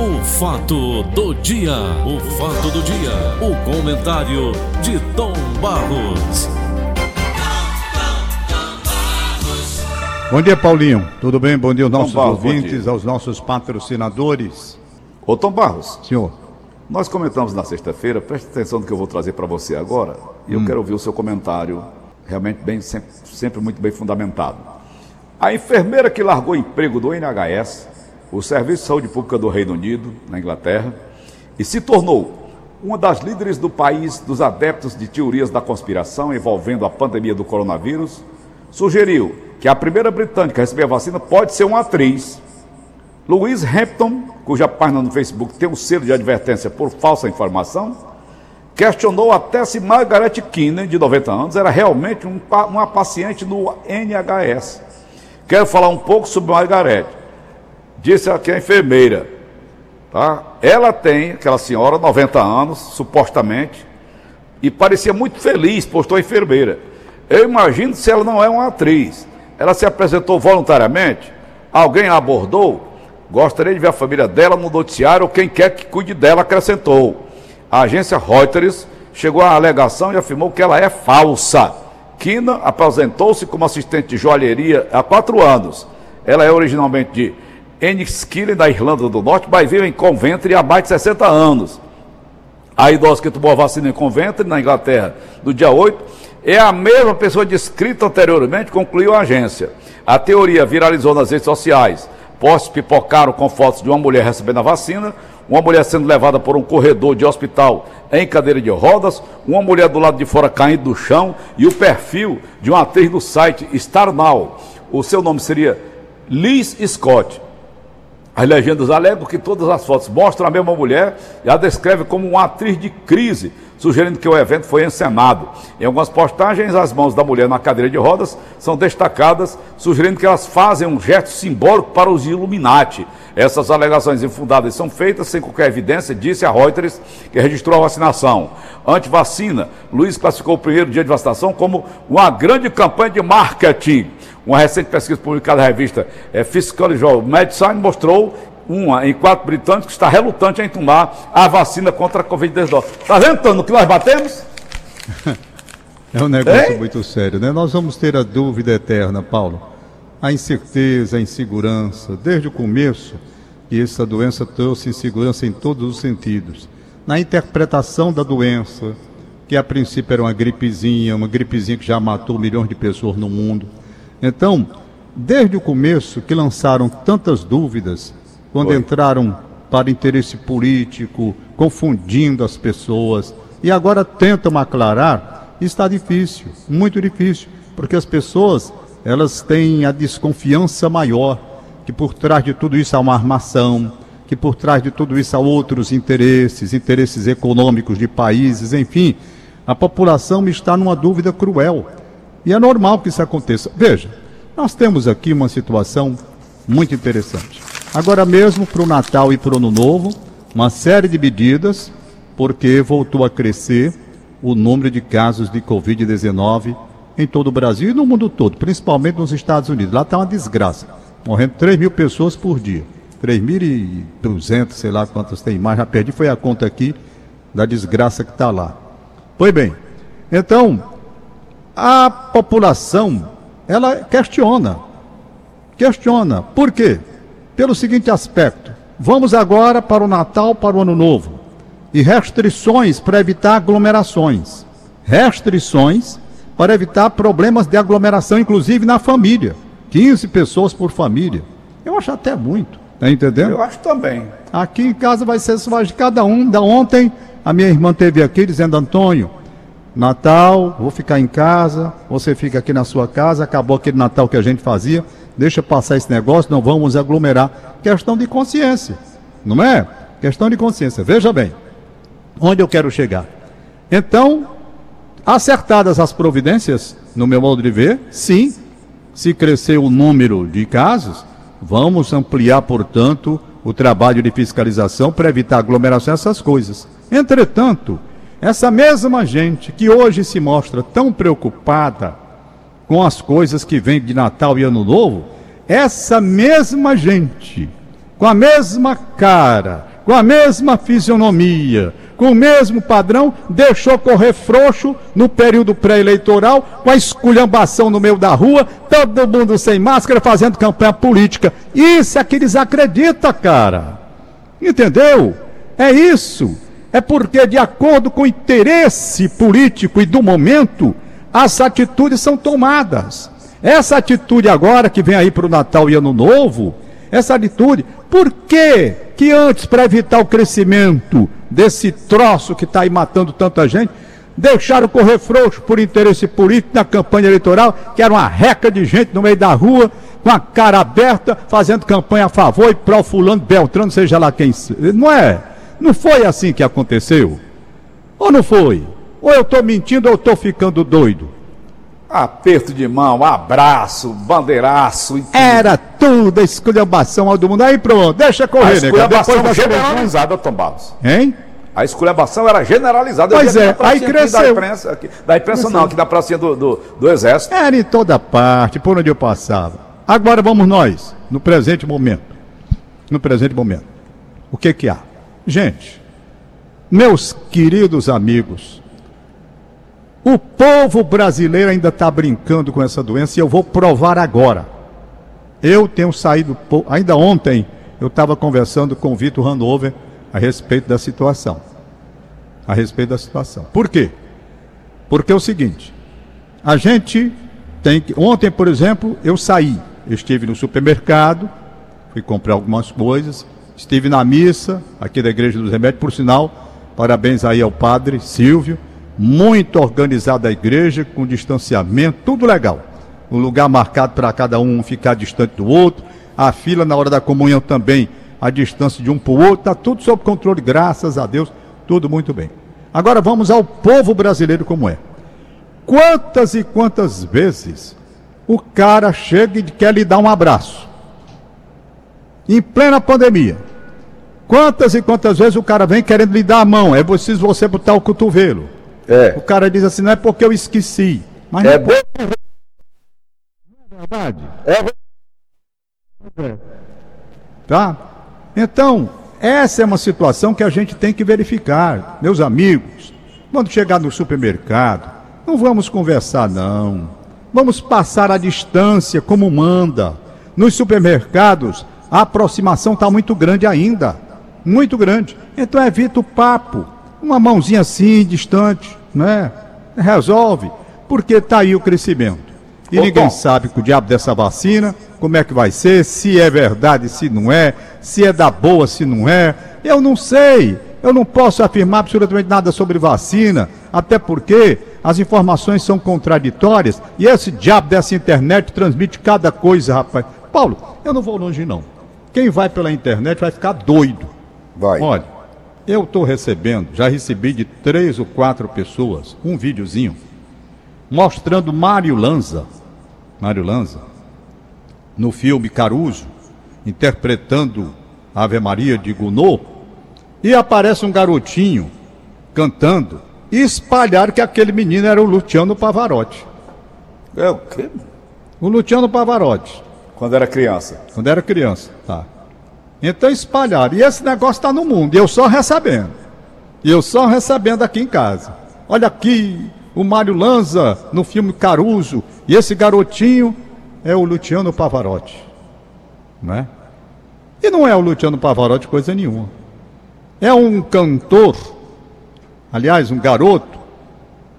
O fato do dia, o fato do dia, o comentário de Tom Barros. Bom dia, Paulinho. Tudo bem? Bom dia aos nossos Barros, ouvintes, aos nossos patrocinadores. Ô, Tom Barros. Senhor. Nós comentamos na sexta-feira, preste atenção no que eu vou trazer para você agora, e hum. eu quero ouvir o seu comentário, realmente bem, sempre, sempre muito bem fundamentado. A enfermeira que largou o emprego do NHS, o Serviço de Saúde Pública do Reino Unido, na Inglaterra, e se tornou uma das líderes do país dos adeptos de teorias da conspiração envolvendo a pandemia do coronavírus, sugeriu que a primeira britânica a receber a vacina pode ser uma atriz Louise Hampton, cuja página no Facebook tem um selo de advertência por falsa informação, questionou até se Margaret Keenan, de 90 anos, era realmente um, uma paciente no NHS. Quero falar um pouco sobre Margaret. Disse aqui a enfermeira. Tá? Ela tem, aquela senhora, 90 anos, supostamente, e parecia muito feliz, postou a enfermeira. Eu imagino se ela não é uma atriz. Ela se apresentou voluntariamente, alguém a abordou, Gostaria de ver a família dela no noticiário ou quem quer que cuide dela, acrescentou. A agência Reuters chegou à alegação e afirmou que ela é falsa. Kina apresentou-se como assistente de joalheria há quatro anos. Ela é originalmente de Enniskillen, da Irlanda do Norte, mas vive em Coventry há mais de 60 anos. A idosa que tomou a vacina em Coventry, na Inglaterra, no dia 8, é a mesma pessoa descrita anteriormente, concluiu a agência. A teoria viralizou nas redes sociais. Postes pipocaram com fotos de uma mulher recebendo a vacina, uma mulher sendo levada por um corredor de hospital em cadeira de rodas, uma mulher do lado de fora caindo do chão e o perfil de uma atriz do site Star Now. O seu nome seria Liz Scott. As legendas alegam que todas as fotos mostram a mesma mulher e a descreve como uma atriz de crise, sugerindo que o evento foi encenado. Em algumas postagens, as mãos da mulher na cadeira de rodas são destacadas, sugerindo que elas fazem um gesto simbólico para os Illuminati. Essas alegações infundadas são feitas sem qualquer evidência, disse a Reuters, que registrou a vacinação. Antivacina, Luiz classificou o primeiro dia de vacinação como uma grande campanha de marketing uma recente pesquisa publicada na revista é, Physical Medicine mostrou uma em quatro britânicos que está relutante em tomar a vacina contra a Covid-19. Está vendo, Tano, que nós batemos? É um negócio Ei? muito sério, né? Nós vamos ter a dúvida eterna, Paulo. A incerteza, a insegurança, desde o começo, que essa doença trouxe insegurança em todos os sentidos. Na interpretação da doença, que a princípio era uma gripezinha, uma gripezinha que já matou milhões de pessoas no mundo então, desde o começo que lançaram tantas dúvidas, quando entraram para interesse político, confundindo as pessoas, e agora tentam aclarar, está difícil, muito difícil, porque as pessoas, elas têm a desconfiança maior, que por trás de tudo isso há uma armação, que por trás de tudo isso há outros interesses, interesses econômicos de países, enfim, a população está numa dúvida cruel. E é normal que isso aconteça. Veja, nós temos aqui uma situação muito interessante. Agora mesmo para o Natal e para o Ano Novo, uma série de medidas, porque voltou a crescer o número de casos de Covid-19 em todo o Brasil e no mundo todo, principalmente nos Estados Unidos. Lá está uma desgraça. Morrendo 3 mil pessoas por dia. 3.200, sei lá quantas tem mais, já perdi, foi a conta aqui da desgraça que está lá. Pois bem, então, a população, ela questiona. Questiona. Por quê? Pelo seguinte aspecto. Vamos agora para o Natal, para o Ano Novo. E restrições para evitar aglomerações. Restrições para evitar problemas de aglomeração, inclusive na família. 15 pessoas por família. Eu acho até muito. Tá entendendo? Eu acho também. Aqui em casa vai ser só de cada um. Da ontem, a minha irmã teve aqui dizendo, Antônio, Natal, vou ficar em casa, você fica aqui na sua casa, acabou aquele Natal que a gente fazia, deixa passar esse negócio, não vamos aglomerar. Questão de consciência, não é? Questão de consciência. Veja bem, onde eu quero chegar. Então, acertadas as providências, no meu modo de ver, sim, se crescer o número de casos, vamos ampliar, portanto, o trabalho de fiscalização para evitar aglomeração, essas coisas. Entretanto, essa mesma gente que hoje se mostra tão preocupada com as coisas que vêm de Natal e Ano Novo, essa mesma gente, com a mesma cara, com a mesma fisionomia, com o mesmo padrão, deixou correr frouxo no período pré-eleitoral, com a esculhambação no meio da rua, todo mundo sem máscara, fazendo campanha política. Isso é que eles acreditam, cara. Entendeu? É isso. É porque, de acordo com o interesse político e do momento, as atitudes são tomadas. Essa atitude agora que vem aí para o Natal e Ano Novo, essa atitude, por que que antes, para evitar o crescimento desse troço que está aí matando tanta gente, deixaram correr frouxo por interesse político na campanha eleitoral, que era uma reca de gente no meio da rua, com a cara aberta, fazendo campanha a favor e pró fulano, Beltrano, seja lá quem... Não é? Não foi assim que aconteceu? Ou não foi? Ou eu estou mentindo ou estou ficando doido? Aperto de mão, abraço, bandeiraço. Era tudo a esculhambação ao do mundo. Aí pronto, deixa correr, A esculhambação Depois generalizada, Tom Barros. Hein? A esculhambação era generalizada. Pois é, aí cresceu. Da imprensa, aqui, da imprensa não, aqui da pracinha do, do, do Exército. Era em toda parte, por onde eu passava. Agora vamos nós, no presente momento. No presente momento. O que que há? Gente, meus queridos amigos, o povo brasileiro ainda está brincando com essa doença e eu vou provar agora. Eu tenho saído, ainda ontem, eu estava conversando com o Vitor Hanover a respeito da situação. A respeito da situação. Por quê? Porque é o seguinte, a gente tem que. Ontem, por exemplo, eu saí. Eu estive no supermercado, fui comprar algumas coisas, estive na missa aqui da Igreja dos Remédios, por sinal, parabéns aí ao padre Silvio, muito organizada a igreja, com distanciamento, tudo legal. Um lugar marcado para cada um ficar distante do outro, a fila na hora da comunhão também, a distância de um para o outro, está tudo sob controle, graças a Deus, tudo muito bem. Agora vamos ao povo brasileiro como é. Quantas e quantas vezes o cara chega e quer lhe dar um abraço? Em plena pandemia. Quantas e quantas vezes o cara vem querendo lhe dar a mão? É preciso você botar o cotovelo. É. O cara diz assim, não é porque eu esqueci. Mas É não bom. é verdade. É. Tá? Então, essa é uma situação que a gente tem que verificar. Meus amigos, quando chegar no supermercado, não vamos conversar, não. Vamos passar a distância como manda. Nos supermercados, a aproximação está muito grande ainda. Muito grande. Então evita o papo. Uma mãozinha assim, distante, né? Resolve. Porque está aí o crescimento. E Ô, ninguém Tom. sabe com o diabo dessa vacina, como é que vai ser, se é verdade, se não é, se é da boa, se não é. Eu não sei. Eu não posso afirmar absolutamente nada sobre vacina, até porque as informações são contraditórias e esse diabo dessa internet transmite cada coisa, rapaz. Paulo, eu não vou longe não. Quem vai pela internet vai ficar doido. Vai. Olha, eu estou recebendo, já recebi de três ou quatro pessoas um videozinho mostrando Mário Lanza, Mário Lanza, no filme Caruso, interpretando a Ave Maria de Gounod, e aparece um garotinho cantando e espalharam que aquele menino era o Luciano Pavarotti. É o quê? O Luciano Pavarotti. Quando era criança. Quando era criança, tá. Então espalharam. E esse negócio está no mundo. Eu só recebendo. Eu só recebendo aqui em casa. Olha aqui, o Mário Lanza no filme Caruso. E esse garotinho é o Luciano Pavarotti. Né? E não é o Luciano Pavarotti coisa nenhuma. É um cantor, aliás, um garoto,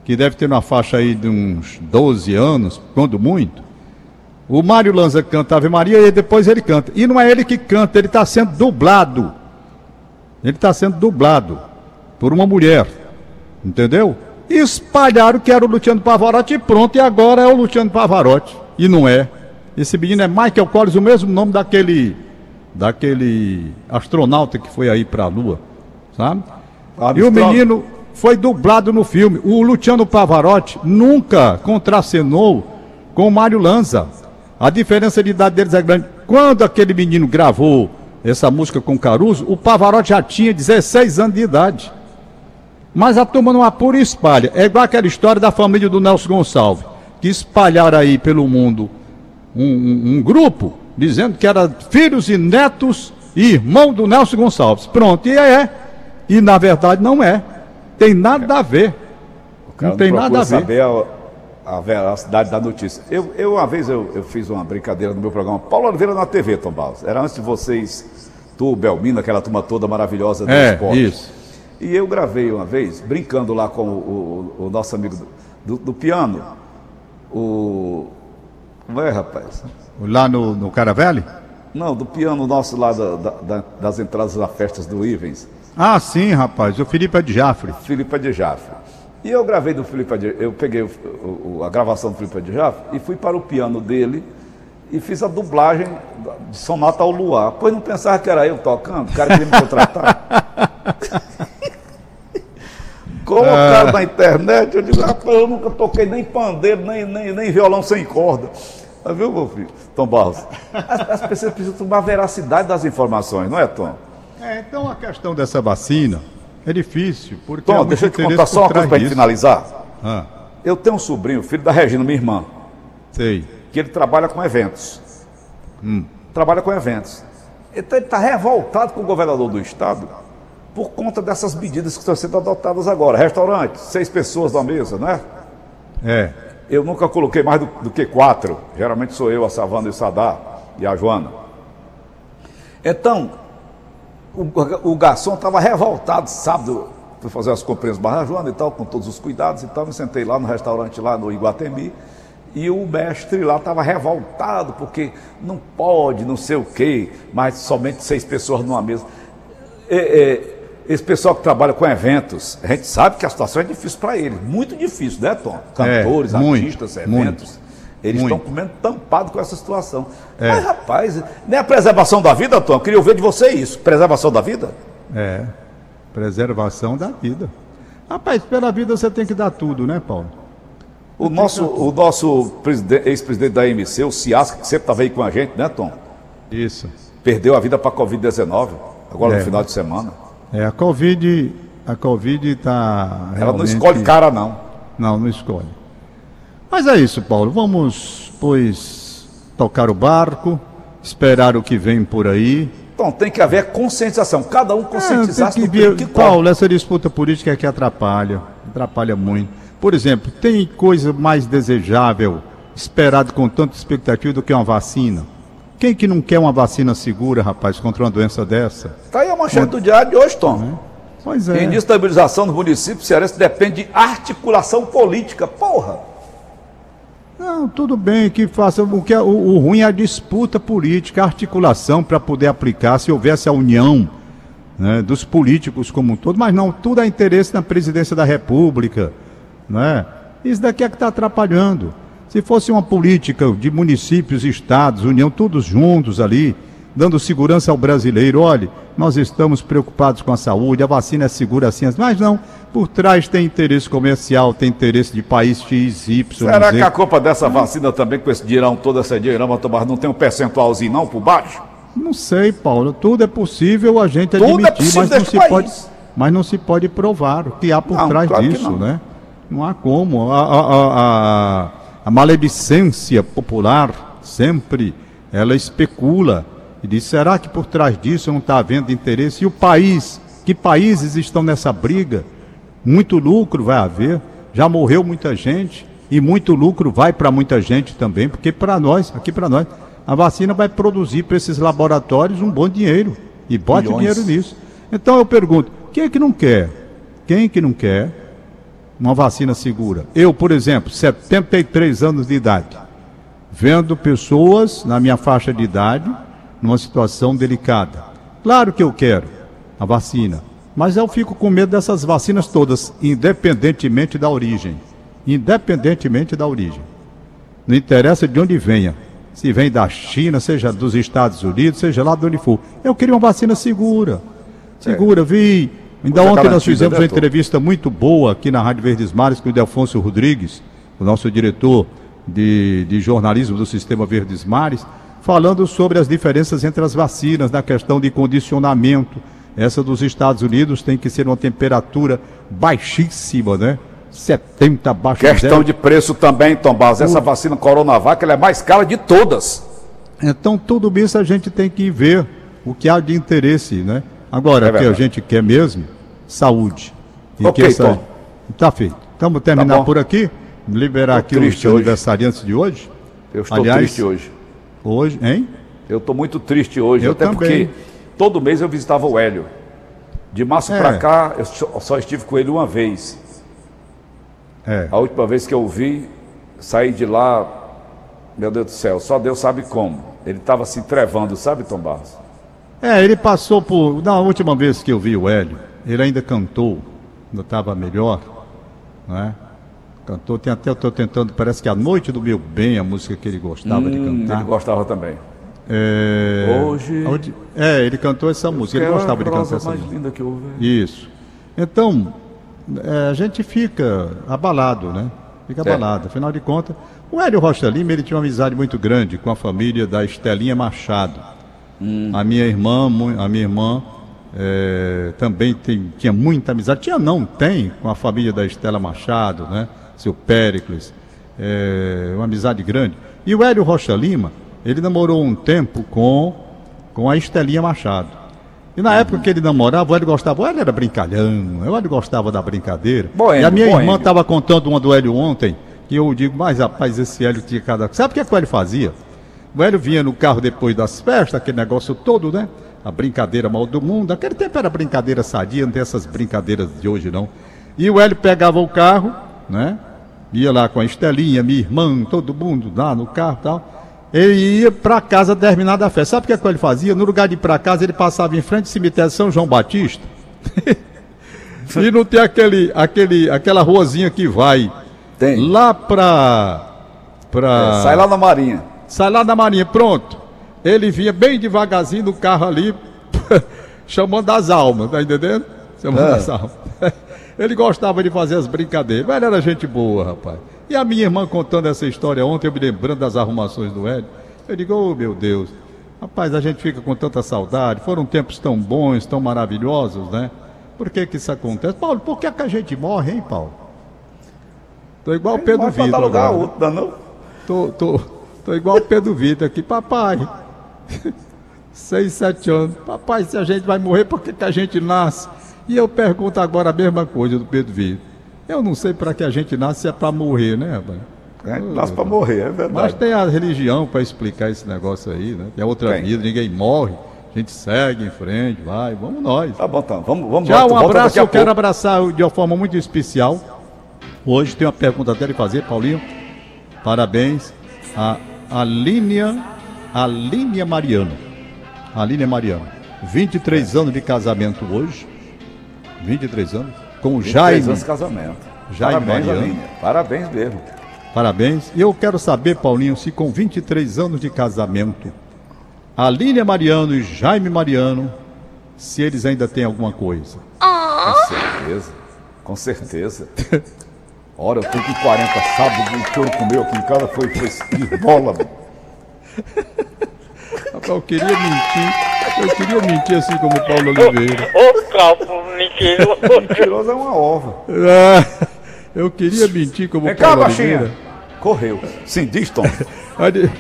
que deve ter uma faixa aí de uns 12 anos, quando muito. O Mário Lanza canta Ave Maria e depois ele canta. E não é ele que canta, ele está sendo dublado. Ele está sendo dublado por uma mulher. Entendeu? E espalharam que era o Luciano Pavarotti e pronto, e agora é o Luciano Pavarotti. E não é. Esse menino é Michael Collins, o mesmo nome daquele daquele astronauta que foi aí para a Lua, sabe? E o menino foi dublado no filme. O Luciano Pavarotti nunca contracenou com o Mário Lanza. A diferença de idade deles é grande. Quando aquele menino gravou essa música com Caruso, o Pavarotti já tinha 16 anos de idade. Mas a turma não apura e espalha. É igual aquela história da família do Nelson Gonçalves, que espalharam aí pelo mundo um, um- um grupo dizendo que era filhos e netos irmão do Nelson Gonçalves. Pronto, e é. E na verdade não é. Tem nada a ver. Não tem nada a ver. A, veracidade da notícia. Eu, eu uma vez eu, eu, fiz uma brincadeira no meu programa, Paulo Oliveira na TV, Tom Barros. Era antes de vocês, tu, Belmina, aquela turma toda maravilhosa do é, esporte. Isso. E eu gravei uma vez, brincando lá com o, o, o nosso amigo do, do, piano, o. Como é, rapaz? Lá no, no Caravelli? Não, do piano nosso lá da, da, das entradas das festas do Ivens. Ah, sim, rapaz, o Felipe Adjafre. Felipe Adjafre. E eu gravei do Felipe Adjafre, eu peguei o, o, a gravação do Felipe Adjafre e fui para o piano dele e fiz a dublagem de Sonata ao Luar. Pois não pensava que era eu tocando, o cara queria me contratar. Colocaram ah. na internet, eu digo, rapaz, eu nunca toquei nem pandeiro, nem, nem, nem violão sem corda. Tá viu, meu filho? Tom Barros? As, as pessoas precisam tomar a veracidade das informações, não é, Tom? É, então a questão dessa vacina é difícil, porque. Tom, deixa eu te contar só uma coisa para finalizar. Ah. Eu tenho um sobrinho, filho da Regina, minha irmã. Sei. Que ele trabalha com eventos. Hum. Trabalha com eventos. Então ele está revoltado com o governador do estado por conta dessas medidas que estão sendo adotadas agora. Restaurante, seis pessoas na mesa, né? É. Eu nunca coloquei mais do, do que quatro. Geralmente sou eu, a Savana e o Sadá e a Joana. Então, o, o garçom estava revoltado sábado, fui fazer as compras Barra Joana e tal, com todos os cuidados e tal. Me sentei lá no restaurante lá no Iguatemi. E o mestre lá estava revoltado, porque não pode, não sei o quê, mas somente seis pessoas numa mesa. É, é, esse pessoal que trabalha com eventos, a gente sabe que a situação é difícil para eles, muito difícil, né, Tom? Cantores, é, muito, artistas, eventos. Muito, eles estão comendo tampado com essa situação. É. Mas, rapaz, nem a preservação da vida, Tom, eu queria ouvir de você isso. Preservação da vida? É, preservação da vida. Rapaz, pela vida você tem que dar tudo, né, Paulo? O nosso, o nosso ex-presidente da MC, o Ciasca, que sempre estava aí com a gente, né, Tom? Isso. Perdeu a vida para a Covid-19, agora é. no final de semana. É, a Covid, a Covid está. Ela não escolhe cara, não. Não, não escolhe. Mas é isso, Paulo. Vamos, pois, tocar o barco, esperar o que vem por aí. Então, tem que haver conscientização. Cada um conscientizar é, que, ver, que Paulo, essa disputa política é que atrapalha. Atrapalha muito. Por exemplo, tem coisa mais desejável, esperado com tanta expectativa do que uma vacina? Quem que não quer uma vacina segura, rapaz, contra uma doença dessa? Está aí a manchete do diário de hoje, Tom. É. Pois é. Em estabilização do município cearense depende de articulação política. Porra! Não, tudo bem que faça. O, que é, o, o ruim é a disputa política, a articulação para poder aplicar, se houvesse a união né, dos políticos como um todo, mas não, tudo é interesse na presidência da República. Né? Isso daqui é que está atrapalhando. Se fosse uma política de municípios, estados, União, todos juntos ali, dando segurança ao brasileiro, olhe, nós estamos preocupados com a saúde, a vacina é segura assim, mas não, por trás tem interesse comercial, tem interesse de país X, Y. Será que a culpa dessa vacina também, com esse dinheirão, toda essa dinheirão, tomar, não tem um percentualzinho não por baixo? Não sei, Paulo, tudo é possível a gente tudo é admitir, é mas não se país. pode, mas não se pode provar o que há por não, trás claro disso, né? Não há como. a, a, a a maledicência popular sempre ela especula e diz: será que por trás disso não está havendo interesse? E o país? Que países estão nessa briga? Muito lucro vai haver, já morreu muita gente e muito lucro vai para muita gente também, porque para nós, aqui para nós, a vacina vai produzir para esses laboratórios um bom dinheiro e bote Milhões. dinheiro nisso. Então eu pergunto: quem é que não quer? Quem que não quer uma vacina segura. Eu, por exemplo, 73 anos de idade, vendo pessoas na minha faixa de idade numa situação delicada. Claro que eu quero a vacina, mas eu fico com medo dessas vacinas todas, independentemente da origem. Independentemente da origem. Não interessa de onde venha. Se vem da China, seja dos Estados Unidos, seja lá de onde for. Eu queria uma vacina segura. Segura, é. vi Ainda ontem nós fizemos uma entrevista muito boa aqui na Rádio Verdes Mares com o Delfonso Rodrigues, o nosso diretor de, de jornalismo do Sistema Verdes Mares, falando sobre as diferenças entre as vacinas na questão de condicionamento. Essa dos Estados Unidos tem que ser uma temperatura baixíssima, né? 70 abaixo Questão zero. de preço também, Tom Barros. Essa vacina Coronavac ela é mais cara de todas. Então, tudo isso a gente tem que ver o que há de interesse, né? Agora, É o que a gente quer mesmo, saúde. E Ok, essa... Tom. Tá feito. Vamos terminar bom. por aqui, liberar Tô aqui os aniversariantes de hoje. Eu estou Aliás, triste hoje. Hoje, hein? Eu estou muito triste hoje, Eu até também. porque todo mês eu visitava o Hélio. De março É. pra cá, eu só, estive com ele uma vez. É. A última vez que eu vi, saí de lá, meu Deus do céu, só Deus sabe como. Ele estava se trevando, sabe, Tom Barros? É, ele passou por. Na última vez que eu vi o Hélio, ele ainda cantou, ainda estava melhor, né? Cantou, tem até eu estou tentando, parece que a Noite do Meu Bem, a música que ele gostava de Hum, cantar. ele gostava também. É, Hoje- onde- é, ele cantou essa música, ele é gostava de cantar essa música. Isso. Então, é, a gente fica abalado, né? Fica É. abalado. Afinal de contas, o Hélio Rocha Lima, ele tinha uma amizade muito grande com a família da Estelinha Machado. A minha irmã, a minha irmã é, também tem- tinha muita amizade. Tinha não, tem, com a família da Estela Machado, né? Seu Péricles. É, uma amizade grande. E o Hélio Rocha Lima, ele namorou um tempo com, com a Estelinha Machado. E na época que ele namorava, o Hélio gostava, o Hélio era brincalhão, o Hélio gostava da brincadeira. Boêmio, e a minha irmã estava contando uma do Hélio ontem, que eu digo, mas rapaz, esse Hélio tinha cada. Sabe o que, é que o Hélio fazia? O Hélio vinha no carro depois das festas, aquele negócio todo, né? A brincadeira mal do mundo. Aquele tempo era brincadeira sadia, não tem essas brincadeiras de hoje não. E o Hélio pegava o carro, né? Ia lá com a Estelinha, minha irmã, todo mundo lá no carro e tal. Ele ia para casa terminada a festa. Sabe o que, é que ele fazia? No lugar de ir para casa, ele passava em frente ao cemitério São João Batista. e não tem aquele, aquele, aquela ruazinha que vai Tem. lá pra. pra É, sai lá na Marinha. sai lá da Marinha, pronto. Ele vinha bem devagarzinho no carro ali, chamando as almas, tá entendendo? Chamando É. as almas. Ele gostava de fazer as brincadeiras, mas ele era gente boa, rapaz. E a minha irmã contando essa história ontem, eu me lembrando das arrumações do Hélio, eu digo, oh meu Deus, rapaz, a gente fica com tanta saudade, foram tempos tão bons, tão maravilhosos, né? Por que que isso acontece? Paulo, por que, é que a gente morre, hein, Paulo? Tô igual o Pedro dar Vitor lugar a agora. outro, não? Tô, tô, tô igual o Pedro Vitor aqui, papai. Seis, sete anos. Papai, se a gente vai morrer, por que, que a gente nasce? E eu pergunto agora a mesma coisa do Pedro Vitor. Eu não sei para que a gente nasce, se é para morrer, né, rapaz? É, nasce pra morrer, é verdade. Mas tem a religião para explicar esse negócio aí, né? Tem a outra Tem. vida, ninguém morre. A gente segue em frente, vai, vamos nós. Tá bom, então. Vamos, vamos Tchau, um abraço. Eu quero pouco. abraçar de uma forma muito especial. Hoje tem uma pergunta até de fazer, Paulinho. Parabéns a Alínia, Alínia Mariano. Alínia Mariano. 23 anos de casamento hoje. 23 anos. Com o 23 Jaime. anos de casamento. Jaime Parabéns, Mariano. Aline. Parabéns mesmo. Parabéns. E eu quero saber, Paulinho, se com 23 anos de casamento, Alínia Mariano e Jaime Mariano, se eles ainda têm alguma coisa. Com certeza. Com certeza. Ora, eu tô com 40 sábado, o que eu comeu aqui em casa foi, foi de bola. Eu queria mentir, eu queria mentir assim como o Paulo Oliveira. Ô, calvo mentiroso. Mentiroso é uma ova. Ah, Eu queria mentir como Vem o cá, Paulo baixinha. Correu. Sim, diz, Tom. Olha,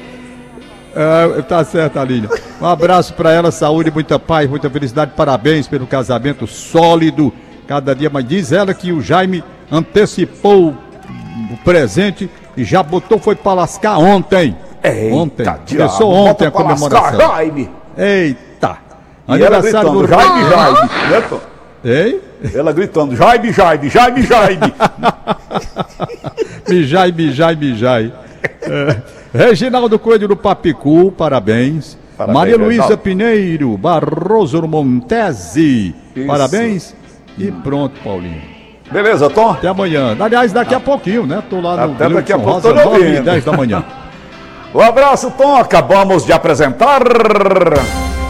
ah, tá certo, Aline. Um abraço para ela, saúde, muita paz, muita felicidade. Parabéns pelo casamento sólido. Cada dia mais. Diz ela que o Jaime antecipou o presente e já botou, foi para lascar ontem. ontem. diabo, Começou ontem a pra lascar, comemoração. Jaime. Eita. E ela gritando, do Jaime, Jaime. Né, Ei? Ela gritando, Jaime, Jaime, Jaime, Jaime. Mijai, mijai, mijai. É. Reginaldo Coelho do Papicu, parabéns. Parabéns, Maria Luísa Reginaldo. Pineiro, Barroso Montese, Isso. parabéns. E pronto, Paulinho. Beleza, Tom? Até amanhã. Aliás, daqui a pouquinho, né? Tô lá no Até daqui a pouco, Rosa, tô lhe 9 e ouvindo. 10 da manhã. Um abraço, Tom. Acabamos de apresentar.